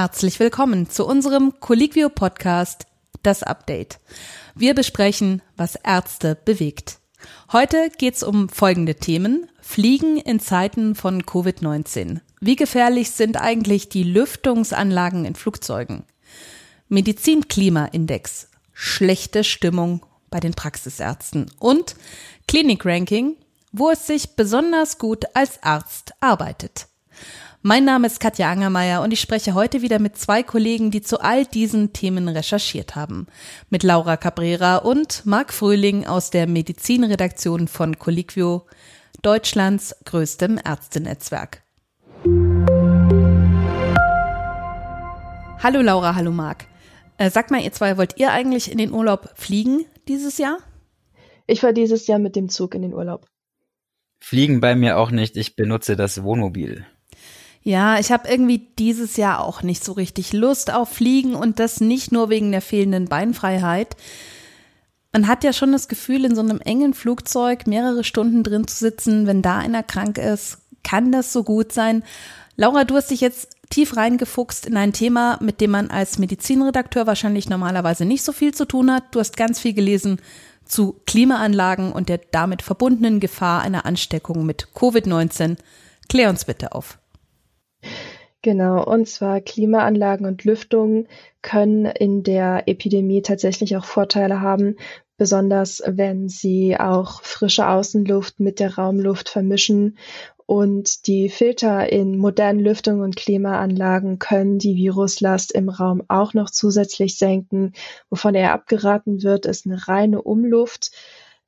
Herzlich willkommen zu unserem Colliquio Podcast Das Update. Wir besprechen, was Ärzte bewegt. Heute geht's um folgende Themen. Fliegen in Zeiten von Covid-19. Wie gefährlich sind eigentlich die Lüftungsanlagen in Flugzeugen? Medizin-Klima-Index. Schlechte Stimmung bei den Praxisärzten. Und Klinik-Ranking, wo es sich besonders gut als Arzt arbeitet. Mein Name ist Katja Angermeier und ich spreche heute wieder mit zwei Kollegen, die zu all diesen Themen recherchiert haben. Mit Laura Cabrera und Marc Fröhling aus der Medizinredaktion von Colliquio, Deutschlands größtem Ärztenetzwerk. Hallo Laura, hallo Marc. Äh, sag mal, ihr zwei, wollt ihr eigentlich in den Urlaub fliegen dieses Jahr? Ich war dieses Jahr mit dem Zug in den Urlaub. Fliegen bei mir auch nicht, ich benutze das Wohnmobil. Ja, ich habe irgendwie dieses Jahr auch nicht so richtig Lust auf Fliegen und das nicht nur wegen der fehlenden Beinfreiheit. Man hat ja schon das Gefühl, in so einem engen Flugzeug mehrere Stunden drin zu sitzen, wenn da einer krank ist, kann das so gut sein. Laura, du hast dich jetzt tief reingefuchst in ein Thema, mit dem man als Medizinredakteur wahrscheinlich normalerweise nicht so viel zu tun hat. Du hast ganz viel gelesen zu Klimaanlagen und der damit verbundenen Gefahr einer Ansteckung mit Covid-19. Klär uns bitte auf. Genau, und zwar Klimaanlagen und Lüftung können in der Epidemie tatsächlich auch Vorteile haben, besonders wenn sie auch frische Außenluft mit der Raumluft vermischen. Und die Filter in modernen Lüftung- und Klimaanlagen können die Viruslast im Raum auch noch zusätzlich senken. Wovon eher abgeraten wird, ist eine reine Umluft.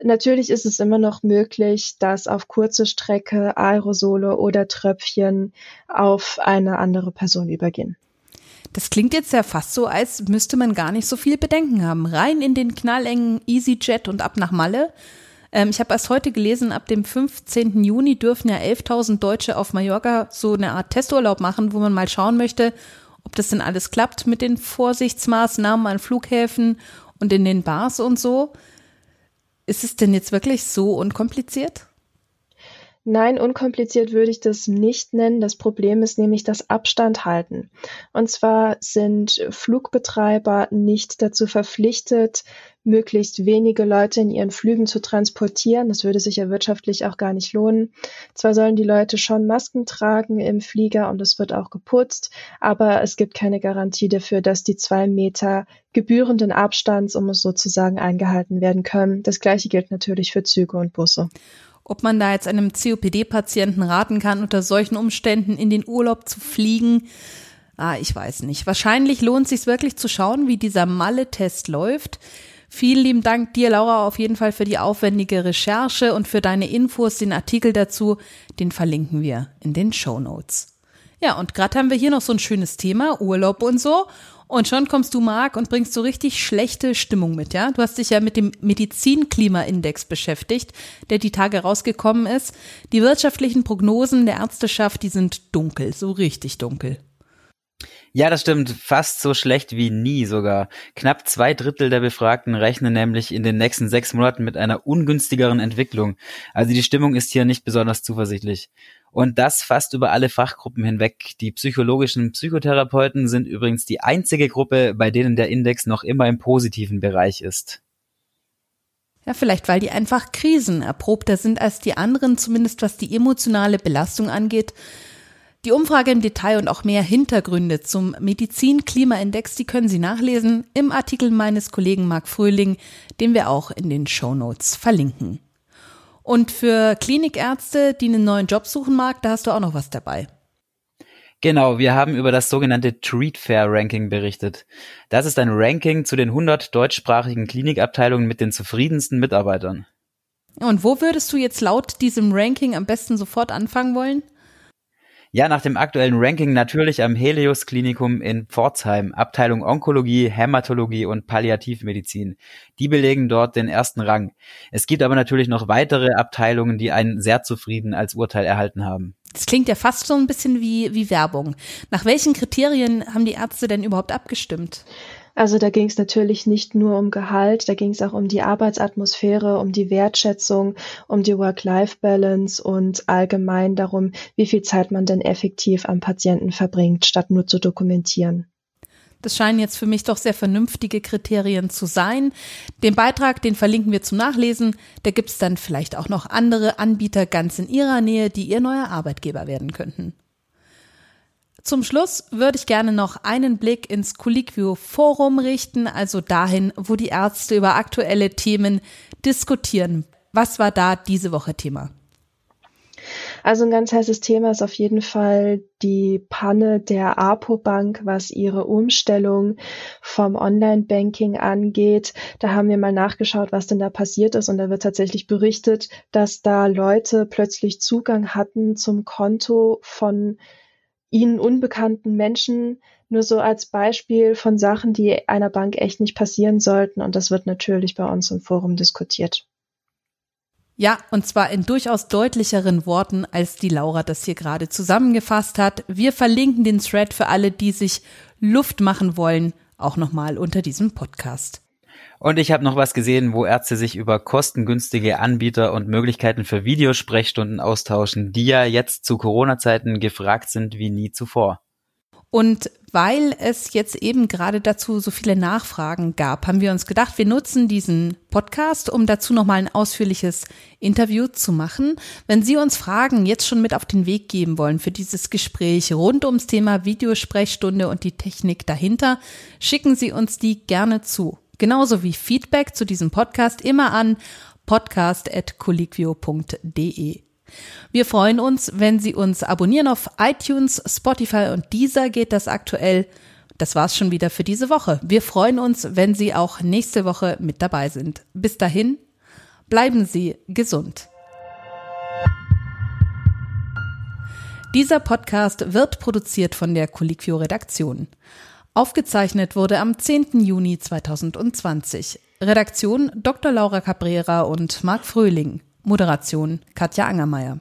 Natürlich ist es immer noch möglich, dass auf kurze Strecke Aerosole oder Tröpfchen auf eine andere Person übergehen. Das klingt jetzt ja fast so, als müsste man gar nicht so viel Bedenken haben. Rein in den knallengen EasyJet und ab nach Malle. Ähm, ich habe erst heute gelesen, ab dem 15. Juni dürfen ja 11.000 Deutsche auf Mallorca so eine Art Testurlaub machen, wo man mal schauen möchte, ob das denn alles klappt mit den Vorsichtsmaßnahmen an Flughäfen und in den Bars und so. Ist es denn jetzt wirklich so unkompliziert? Nein, unkompliziert würde ich das nicht nennen. Das Problem ist nämlich das Abstand halten. Und zwar sind Flugbetreiber nicht dazu verpflichtet, möglichst wenige Leute in ihren Flügen zu transportieren. Das würde sich ja wirtschaftlich auch gar nicht lohnen. Zwar sollen die Leute schon Masken tragen im Flieger und es wird auch geputzt, aber es gibt keine Garantie dafür, dass die zwei Meter gebührenden Abstands, um es sozusagen, eingehalten werden können. Das gleiche gilt natürlich für Züge und Busse. Ob man da jetzt einem COPD-Patienten raten kann, unter solchen Umständen in den Urlaub zu fliegen, ah, ich weiß nicht. Wahrscheinlich lohnt es sich wirklich zu schauen, wie dieser Malle-Test läuft. Vielen lieben Dank dir, Laura, auf jeden Fall für die aufwendige Recherche und für deine Infos. Den Artikel dazu, den verlinken wir in den Show Notes. Ja, und gerade haben wir hier noch so ein schönes Thema, Urlaub und so. Und schon kommst du, Marc, und bringst so richtig schlechte Stimmung mit, ja? Du hast dich ja mit dem Medizin-Klima-Index beschäftigt, der die Tage rausgekommen ist. Die wirtschaftlichen Prognosen der Ärzteschaft, die sind dunkel, so richtig dunkel. Ja, das stimmt. Fast so schlecht wie nie sogar. Knapp zwei Drittel der Befragten rechnen nämlich in den nächsten sechs Monaten mit einer ungünstigeren Entwicklung. Also die Stimmung ist hier nicht besonders zuversichtlich. Und das fast über alle Fachgruppen hinweg. Die psychologischen Psychotherapeuten sind übrigens die einzige Gruppe, bei denen der Index noch immer im positiven Bereich ist. Ja, vielleicht weil die einfach krisenerprobter sind als die anderen, zumindest was die emotionale Belastung angeht. Die Umfrage im Detail und auch mehr Hintergründe zum Medizin-Klima-Index, die können Sie nachlesen im Artikel meines Kollegen Marc Fröhling, den wir auch in den Show Notes verlinken. Und für Klinikärzte, die einen neuen Job suchen mag, da hast du auch noch was dabei. Genau, wir haben über das sogenannte Treat Fair Ranking berichtet. Das ist ein Ranking zu den 100 deutschsprachigen Klinikabteilungen mit den zufriedensten Mitarbeitern. Und wo würdest du jetzt laut diesem Ranking am besten sofort anfangen wollen? Ja, nach dem aktuellen Ranking natürlich am Helios Klinikum in Pforzheim, Abteilung Onkologie, Hämatologie und Palliativmedizin. Die belegen dort den ersten Rang. Es gibt aber natürlich noch weitere Abteilungen, die einen sehr zufrieden als Urteil erhalten haben. Das klingt ja fast so ein bisschen wie, wie Werbung. Nach welchen Kriterien haben die Ärzte denn überhaupt abgestimmt? Also da ging es natürlich nicht nur um Gehalt, da ging es auch um die Arbeitsatmosphäre, um die Wertschätzung, um die Work-Life-Balance und allgemein darum, wie viel Zeit man denn effektiv am Patienten verbringt, statt nur zu dokumentieren. Das scheinen jetzt für mich doch sehr vernünftige Kriterien zu sein. Den Beitrag, den verlinken wir zum Nachlesen. Da gibt es dann vielleicht auch noch andere Anbieter ganz in Ihrer Nähe, die Ihr neuer Arbeitgeber werden könnten. Zum Schluss würde ich gerne noch einen Blick ins Colliquio Forum richten, also dahin, wo die Ärzte über aktuelle Themen diskutieren. Was war da diese Woche Thema? Also ein ganz heißes Thema ist auf jeden Fall die Panne der APO-Bank, was ihre Umstellung vom Online-Banking angeht. Da haben wir mal nachgeschaut, was denn da passiert ist. Und da wird tatsächlich berichtet, dass da Leute plötzlich Zugang hatten zum Konto von ihnen unbekannten Menschen, nur so als Beispiel von Sachen, die einer Bank echt nicht passieren sollten. Und das wird natürlich bei uns im Forum diskutiert. Ja, und zwar in durchaus deutlicheren Worten, als die Laura das hier gerade zusammengefasst hat. Wir verlinken den Thread für alle, die sich Luft machen wollen, auch nochmal unter diesem Podcast. Und ich habe noch was gesehen, wo Ärzte sich über kostengünstige Anbieter und Möglichkeiten für Videosprechstunden austauschen, die ja jetzt zu Corona-Zeiten gefragt sind wie nie zuvor. Und weil es jetzt eben gerade dazu so viele Nachfragen gab, haben wir uns gedacht, wir nutzen diesen Podcast, um dazu nochmal ein ausführliches Interview zu machen. Wenn Sie uns Fragen jetzt schon mit auf den Weg geben wollen für dieses Gespräch rund ums Thema Videosprechstunde und die Technik dahinter, schicken Sie uns die gerne zu. Genauso wie Feedback zu diesem Podcast immer an podcast.colliquio.de. Wir freuen uns, wenn Sie uns abonnieren auf iTunes, Spotify und dieser geht das aktuell. Das war's schon wieder für diese Woche. Wir freuen uns, wenn Sie auch nächste Woche mit dabei sind. Bis dahin, bleiben Sie gesund. Dieser Podcast wird produziert von der Colliquio Redaktion. Aufgezeichnet wurde am 10. Juni 2020. Redaktion Dr. Laura Cabrera und Marc Fröhling. Moderation Katja Angermeier.